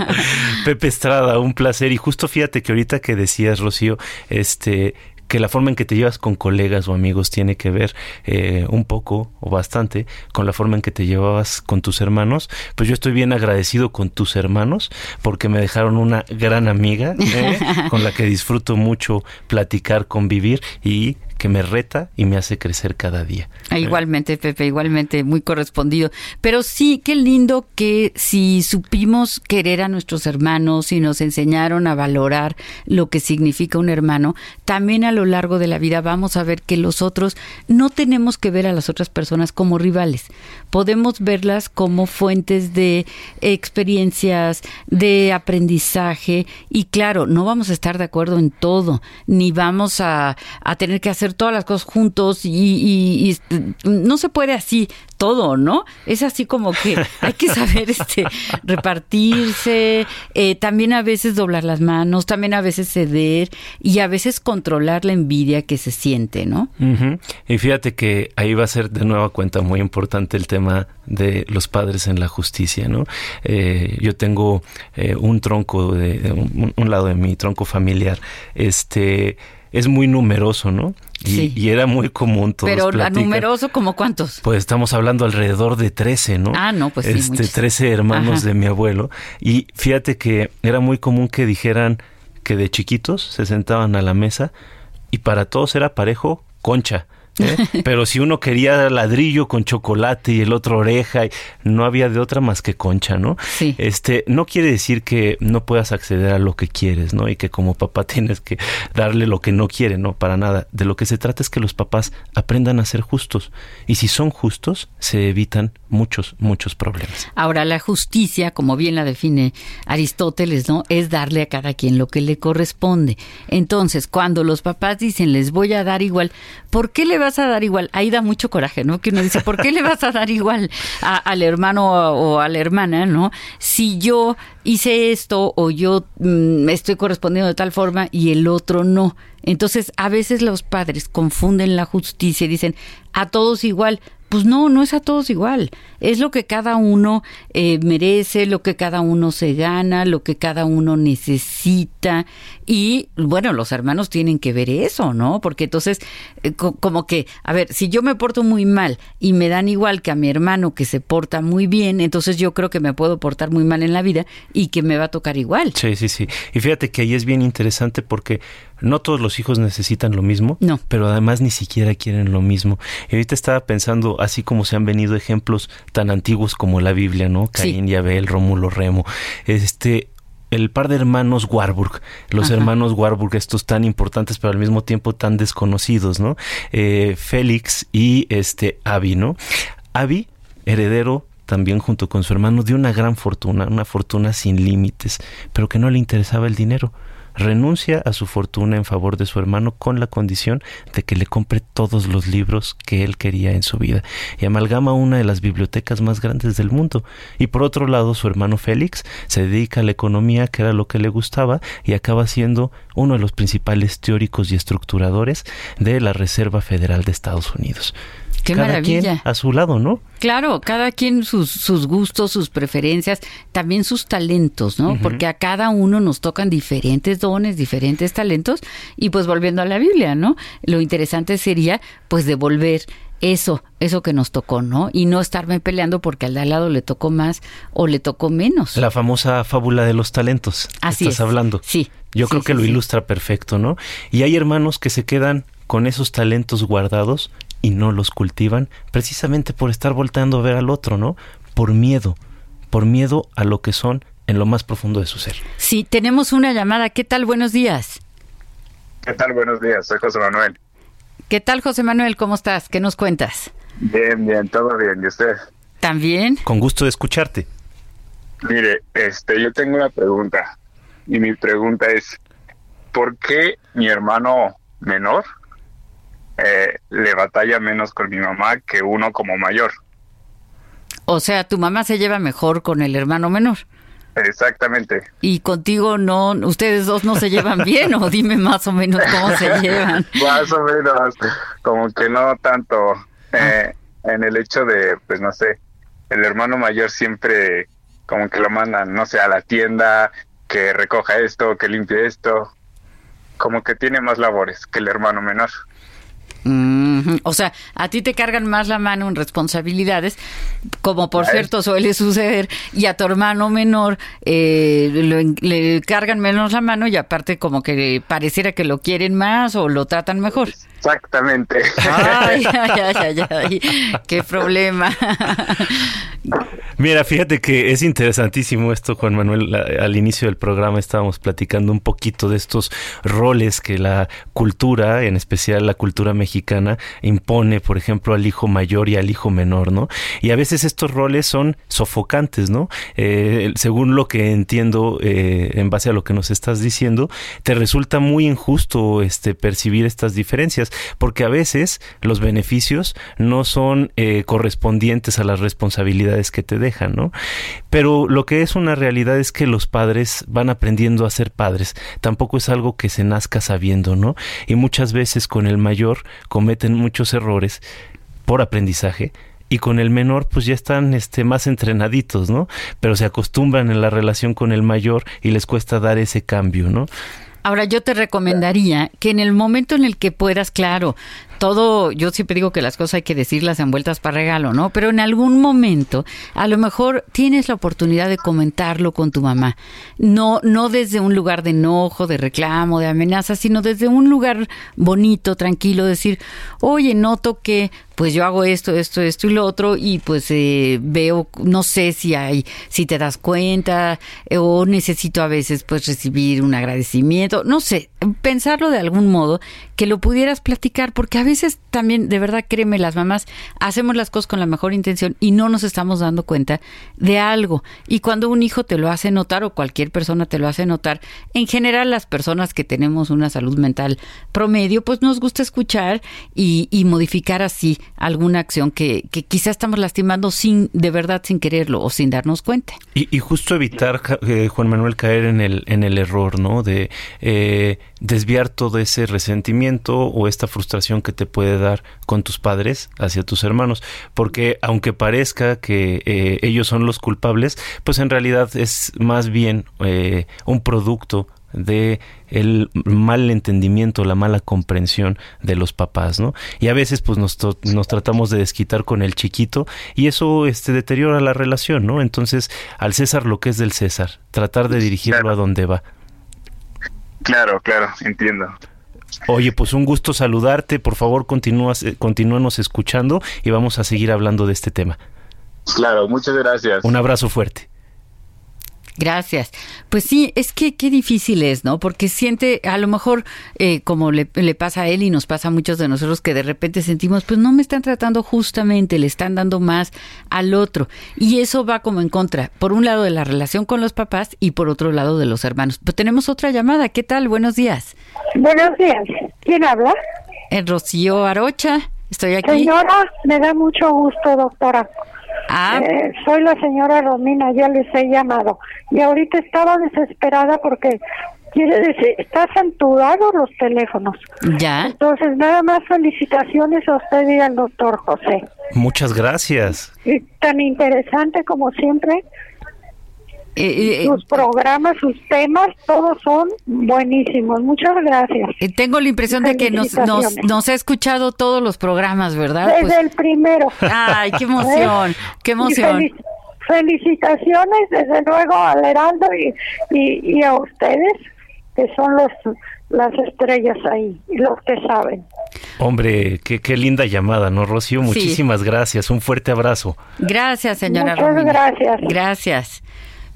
Speaker 4: Pepe Estrada, un placer. Y justo fíjate que ahorita que decías, Rocío, este, que la forma en que te llevas con colegas o amigos tiene que ver eh, un poco o bastante con la forma en que te llevabas con tus hermanos. Pues yo estoy bien agradecido con tus hermanos porque me dejaron una gran amiga ¿eh? con la que disfruto mucho platicar, convivir y que me reta y me hace crecer cada día.
Speaker 3: Ah, igualmente, Pepe, igualmente, muy correspondido. Pero sí, qué lindo que si supimos querer a nuestros hermanos y nos enseñaron a valorar lo que significa un hermano, también a lo largo de la vida vamos a ver que los otros no tenemos que ver a las otras personas como rivales. Podemos verlas como fuentes de experiencias, de aprendizaje y claro, no vamos a estar de acuerdo en todo, ni vamos a, a tener que hacer todas las cosas juntos y, no se puede así todo, ¿no? Es así como que hay que saber este repartirse, eh, también a veces doblar las manos, también a veces ceder y a veces controlar la envidia que se siente, ¿no?
Speaker 4: Y fíjate que ahí va a ser de nueva cuenta muy importante el tema de los padres en la justicia, ¿no? Eh, yo tengo eh, un tronco de, un, un lado de mi tronco familiar, este es muy numeroso, ¿no? Y, y era muy común. Todos
Speaker 3: Pero la numeroso, ¿como cuántos?
Speaker 4: Pues estamos hablando alrededor de 13, ¿no?
Speaker 3: Ah, no, pues sí.
Speaker 4: Este, 13 hermanos de mi abuelo. Y fíjate que era muy común que dijeran que de chiquitos se sentaban a la mesa y para todos era parejo concha. ¿Eh? Pero si uno quería ladrillo con chocolate y el otro oreja, no había de otra más que concha, ¿no?
Speaker 3: Sí.
Speaker 4: Este, no quiere decir que no puedas acceder a lo que quieres, ¿no? Y que como papá tienes que darle lo que no quiere, no, para nada. De lo que se trata es que los papás aprendan a ser justos. Y si son justos, se evitan muchos, muchos problemas.
Speaker 3: Ahora, la justicia, como bien la define Aristóteles, ¿no? Es darle a cada quien lo que le corresponde. Entonces, cuando los papás dicen, les voy a dar igual, ¿por qué le vas a dar igual? Ahí da mucho coraje, ¿no? Que uno dice, ¿por qué le vas a dar igual al hermano o, o, a la hermana, ¿no? Si yo hice esto o yo mmm, estoy correspondiendo de tal forma y el otro no. Entonces, a veces los padres confunden la justicia y dicen, a todos igual. Pues no, no es a todos igual. Es lo que cada uno eh, merece, lo que cada uno se gana, lo que cada uno necesita. Y bueno, los hermanos tienen que ver eso, ¿no? Porque entonces, eh, co como que, a ver, si yo me porto muy mal y me dan igual que a mi hermano que se porta muy bien, entonces yo creo que me puedo portar muy mal en la vida y que me va a tocar igual.
Speaker 4: Sí, sí, sí. Y fíjate que ahí es bien interesante porque no todos los hijos necesitan lo mismo,
Speaker 3: no.
Speaker 4: pero además ni siquiera quieren lo mismo. Y ahorita estaba pensando, así como se han venido ejemplos tan antiguos como la Biblia, ¿no? Caín
Speaker 3: sí.
Speaker 4: y Abel, Rómulo, Remo. Este, el par de hermanos Warburg, los Ajá. hermanos Warburg, estos tan importantes pero al mismo tiempo tan desconocidos, ¿no? Eh, Félix y este Abi, ¿no? Abi, heredero también junto con su hermano de una gran fortuna, una fortuna sin límites, pero que no le interesaba el dinero renuncia a su fortuna en favor de su hermano con la condición de que le compre todos los libros que él quería en su vida y amalgama una de las bibliotecas más grandes del mundo. Y por otro lado, su hermano Félix se dedica a la economía, que era lo que le gustaba, y acaba siendo uno de los principales teóricos y estructuradores de la Reserva Federal de Estados Unidos.
Speaker 3: Qué
Speaker 4: cada
Speaker 3: maravilla.
Speaker 4: Quien a su lado, ¿no?
Speaker 3: Claro, cada quien sus, sus gustos, sus preferencias, también sus talentos, ¿no? Uh -huh. Porque a cada uno nos tocan diferentes dones, diferentes talentos. Y pues volviendo a la Biblia, ¿no? Lo interesante sería pues devolver eso, eso que nos tocó, ¿no? Y no estarme peleando porque al de al lado le tocó más o le tocó menos.
Speaker 4: La famosa fábula de los talentos.
Speaker 3: Así
Speaker 4: estás
Speaker 3: es.
Speaker 4: hablando.
Speaker 3: Sí.
Speaker 4: Yo
Speaker 3: sí,
Speaker 4: creo que
Speaker 3: sí,
Speaker 4: lo ilustra perfecto, ¿no? Y hay hermanos que se quedan con esos talentos guardados y no los cultivan precisamente por estar volteando a ver al otro, ¿no? Por miedo, por miedo a lo que son en lo más profundo de su ser.
Speaker 3: Sí, tenemos una llamada. ¿Qué tal? Buenos días.
Speaker 13: ¿Qué tal? Buenos días, soy José Manuel.
Speaker 3: ¿Qué tal, José Manuel? ¿Cómo estás? ¿Qué nos cuentas?
Speaker 13: Bien, bien, todo bien. ¿Y usted?
Speaker 3: También.
Speaker 4: Con gusto de escucharte.
Speaker 13: Mire, este, yo tengo una pregunta. Y mi pregunta es, ¿por qué mi hermano menor eh, le batalla menos con mi mamá que uno como mayor?
Speaker 3: O sea, tu mamá se lleva mejor con el hermano menor.
Speaker 13: Exactamente.
Speaker 3: Y contigo no, ustedes dos no se llevan bien o dime más o menos cómo se llevan.
Speaker 13: Más o menos, como que no tanto eh, en el hecho de, pues no sé, el hermano mayor siempre como que lo mandan, no sé, a la tienda, que recoja esto, que limpie esto, como que tiene más labores que el hermano menor.
Speaker 3: Mm, o sea, a ti te cargan más la mano en responsabilidades, como por cierto suele suceder, y a tu hermano menor eh, le cargan menos la mano y aparte como que pareciera que lo quieren más o lo tratan mejor.
Speaker 13: Exactamente.
Speaker 3: Ay, ay, ay, ay, qué problema.
Speaker 4: Mira, fíjate que es interesantísimo esto, Juan Manuel. Al inicio del programa estábamos platicando un poquito de estos roles que la cultura, en especial la cultura mexicana, impone, por ejemplo, al hijo mayor y al hijo menor, ¿no? Y a veces estos roles son sofocantes, ¿no? Eh, según lo que entiendo, eh, en base a lo que nos estás diciendo, te resulta muy injusto este, percibir estas diferencias, porque a veces los beneficios no son eh, correspondientes a las responsabilidades que te dejan. ¿no? Pero lo que es una realidad es que los padres van aprendiendo a ser padres. Tampoco es algo que se nazca sabiendo, ¿no? Y muchas veces con el mayor cometen muchos errores por aprendizaje y con el menor pues ya están este más entrenaditos, ¿no? Pero se acostumbran en la relación con el mayor y les cuesta dar ese cambio, ¿no?
Speaker 3: Ahora yo te recomendaría que en el momento en el que puedas, claro, todo, yo siempre digo que las cosas hay que decirlas envueltas para regalo, ¿no? Pero en algún momento, a lo mejor tienes la oportunidad de comentarlo con tu mamá. No, no desde un lugar de enojo, de reclamo, de amenaza, sino desde un lugar bonito, tranquilo, decir, oye, noto que pues yo hago esto, esto, esto y lo otro y pues eh, veo, no sé si hay, si te das cuenta eh, o necesito a veces pues recibir un agradecimiento, no sé, pensarlo de algún modo que lo pudieras platicar porque a veces también, de verdad, créeme, las mamás hacemos las cosas con la mejor intención y no nos estamos dando cuenta de algo. Y cuando un hijo te lo hace notar o cualquier persona te lo hace notar, en general las personas que tenemos una salud mental promedio, pues nos gusta escuchar y, y modificar así alguna acción que, que quizá estamos lastimando sin, de verdad, sin quererlo o sin darnos cuenta.
Speaker 4: Y, y justo evitar, eh, Juan Manuel, caer en el, en el error, ¿no? De eh, desviar todo ese resentimiento o esta frustración que te puede dar con tus padres hacia tus hermanos. Porque aunque parezca que eh, ellos son los culpables, pues en realidad es más bien eh, un producto de el mal entendimiento, la mala comprensión de los papás, ¿no? Y a veces pues nos, nos tratamos de desquitar con el chiquito y eso este deteriora la relación, ¿no? Entonces, al César lo que es del César, tratar de dirigirlo a donde va.
Speaker 13: Claro, claro, entiendo.
Speaker 4: Oye, pues un gusto saludarte. Por favor, continúas, eh, continúanos escuchando y vamos a seguir hablando de este tema.
Speaker 13: Claro, muchas gracias.
Speaker 4: Un abrazo fuerte.
Speaker 3: Gracias. Pues sí, es que qué difícil es, ¿no? Porque siente, a lo mejor, eh, como le, le, pasa a él y nos pasa a muchos de nosotros, que de repente sentimos, pues no me están tratando justamente, le están dando más al otro. Y eso va como en contra, por un lado de la relación con los papás y por otro lado de los hermanos. Pero tenemos otra llamada. ¿Qué tal? Buenos días.
Speaker 14: Buenos días. ¿Quién habla?
Speaker 3: El Rocío Arocha. Estoy aquí.
Speaker 14: Señora, me da mucho gusto, doctora.
Speaker 3: Ah.
Speaker 14: Eh, soy la señora Romina, ya les he llamado. Y ahorita estaba desesperada porque quiere decir, está saturado los teléfonos.
Speaker 3: Ya.
Speaker 14: Entonces, nada más felicitaciones a usted y al doctor José.
Speaker 4: Muchas gracias.
Speaker 14: Y tan interesante como siempre.
Speaker 3: Eh,
Speaker 14: sus programas, sus temas, todos son buenísimos. Muchas gracias.
Speaker 3: Eh, tengo la impresión de que nos, nos, nos, ha escuchado todos los programas, ¿verdad?
Speaker 14: Desde pues, el primero.
Speaker 3: Ay, qué emoción, qué emoción.
Speaker 14: Felic felicitaciones, desde luego, al Heraldo y, y, y, a ustedes, que son los las estrellas ahí, los que saben.
Speaker 4: Hombre, qué, qué linda llamada, ¿no, Rocío? Muchísimas sí. gracias, un fuerte abrazo.
Speaker 3: Gracias, señora
Speaker 14: Muchas
Speaker 3: Romina.
Speaker 14: gracias.
Speaker 3: Gracias.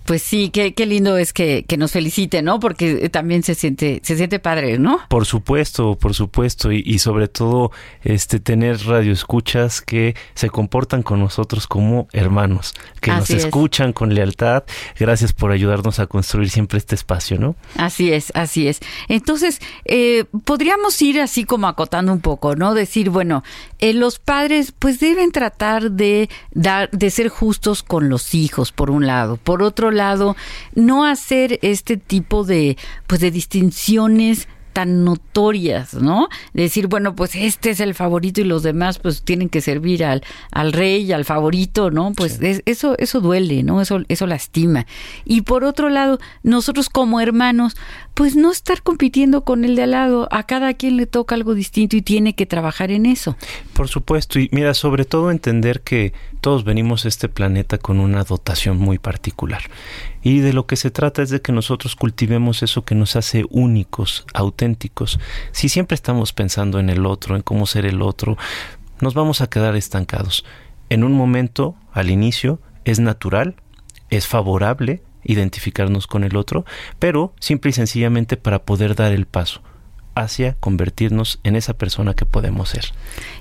Speaker 3: Pues sí, qué, qué lindo es que, que, nos felicite, ¿no? Porque también se siente, se siente padre, ¿no?
Speaker 4: Por supuesto, por supuesto, y, y sobre todo este tener radioescuchas que se comportan con nosotros como hermanos, que
Speaker 3: Así
Speaker 4: nos
Speaker 3: es.
Speaker 4: escuchan con lealtad. Gracias por ayudarnos a construir siempre este espacio, ¿no?
Speaker 3: Así es, así es. Entonces, eh, podríamos ir así como acotando un poco, ¿no? Decir, bueno, eh, los padres pues deben tratar de dar, de ser justos con los hijos, por un lado. Por otro lado, no hacer este tipo de, pues de distinciones tan notorias, ¿no? Decir, bueno, pues este es el favorito y los demás pues tienen que servir al, al rey, al favorito, ¿no? Pues es- eso, eso duele, ¿no? Eso, eso lastima. Y por otro lado, nosotros como hermanos, pues no estar compitiendo con el de al lado, a cada quien le toca algo distinto y tiene que trabajar en eso.
Speaker 4: Por supuesto, y mira, sobre todo entender que todos venimos a este planeta con una dotación muy particular. Y de lo que se trata es de que nosotros cultivemos eso que nos hace únicos, auténticos. Si siempre estamos pensando en el otro, en cómo ser el otro, nos vamos a quedar estancados. En un momento, al inicio, es natural, es favorable identificarnos con el otro, pero simple y sencillamente para poder dar el paso hacia convertirnos en esa persona que podemos ser.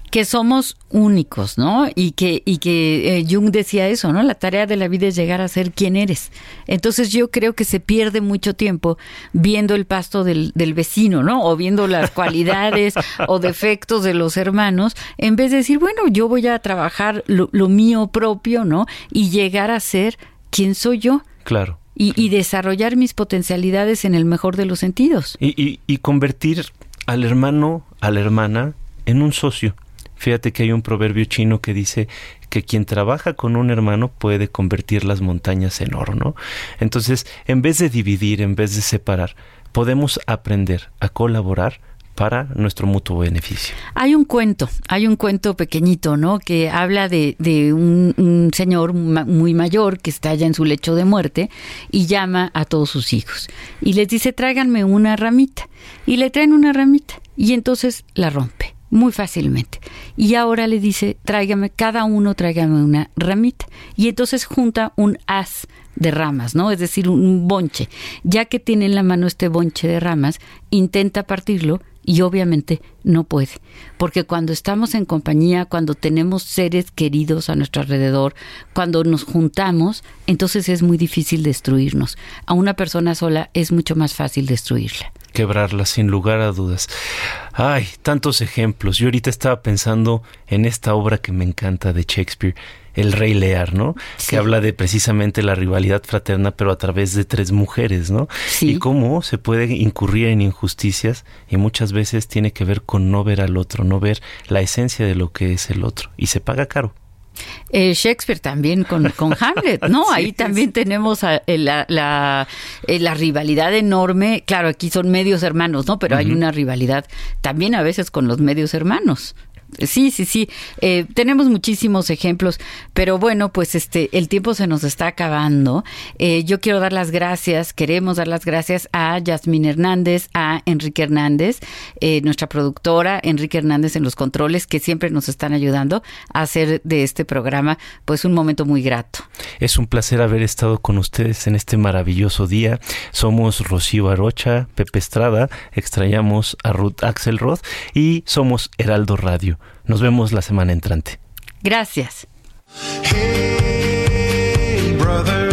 Speaker 3: que somos únicos, ¿no? Y que, y que eh, Jung decía eso, ¿no? La tarea de la vida es llegar a ser quien eres. Entonces yo creo que se pierde mucho tiempo viendo el pasto del, del vecino, ¿no? O viendo las cualidades o defectos de los hermanos, en vez de decir, bueno, yo voy a trabajar lo, lo mío propio, ¿no? Y llegar a ser quien soy yo.
Speaker 4: Claro.
Speaker 3: Y, y desarrollar mis potencialidades en el mejor de los sentidos.
Speaker 4: Y, y, y convertir al hermano, a la hermana, en un socio. Fíjate que hay un proverbio chino que dice que quien trabaja con un hermano puede convertir las montañas en oro, ¿no? Entonces, en vez de dividir, en vez de separar, podemos aprender a colaborar para nuestro mutuo beneficio.
Speaker 3: Hay un cuento, hay un cuento pequeñito, ¿no? Que habla de, de un, señor muy mayor que está ya en su lecho de muerte y llama a todos sus hijos y les dice tráiganme una ramita y le traen una ramita y entonces la rompe muy fácilmente y ahora le dice tráigame cada uno tráigame una ramita y entonces junta un haz de ramas, ¿no? Es decir, un bonche. Ya que tiene en la mano este bonche de ramas, intenta partirlo y obviamente no puede, porque cuando estamos en compañía, cuando tenemos seres queridos a nuestro alrededor, cuando nos juntamos, entonces es muy difícil destruirnos. A una persona sola es mucho más fácil destruirla.
Speaker 4: Quebrarla sin lugar a dudas. Ay, tantos ejemplos. Yo ahorita estaba pensando en esta obra que me encanta de Shakespeare, El Rey Lear, ¿no? Que habla de precisamente la rivalidad fraterna, pero a través de tres mujeres, ¿no? Y cómo se puede incurrir en injusticias y muchas veces tiene que ver con no ver al otro, no ver la esencia de lo que es el otro. Y se paga caro.
Speaker 3: Eh, Shakespeare también con, con Hamlet, ¿no? Ahí también tenemos a- eh, la, la, eh, la rivalidad enorme. Claro, aquí son medios hermanos, ¿no? Pero hay una rivalidad también a veces con los medios hermanos. Sí, sí, sí. Eh, tenemos muchísimos ejemplos, pero bueno, pues este, el tiempo se nos está acabando. Eh, yo quiero dar las gracias, queremos dar las gracias a Yasmín Hernández, a Enrique Hernández, eh, nuestra productora, Enrique Hernández en los controles, que siempre nos están ayudando a hacer de este programa, pues un momento muy grato.
Speaker 4: Es un placer haber estado con ustedes en este maravilloso día. Somos Rocío Arocha, Pepe Estrada, extrañamos a Ruth Axelrod y somos Heraldo Radio. Nos vemos la semana entrante.
Speaker 3: Gracias.
Speaker 2: Hey, brother,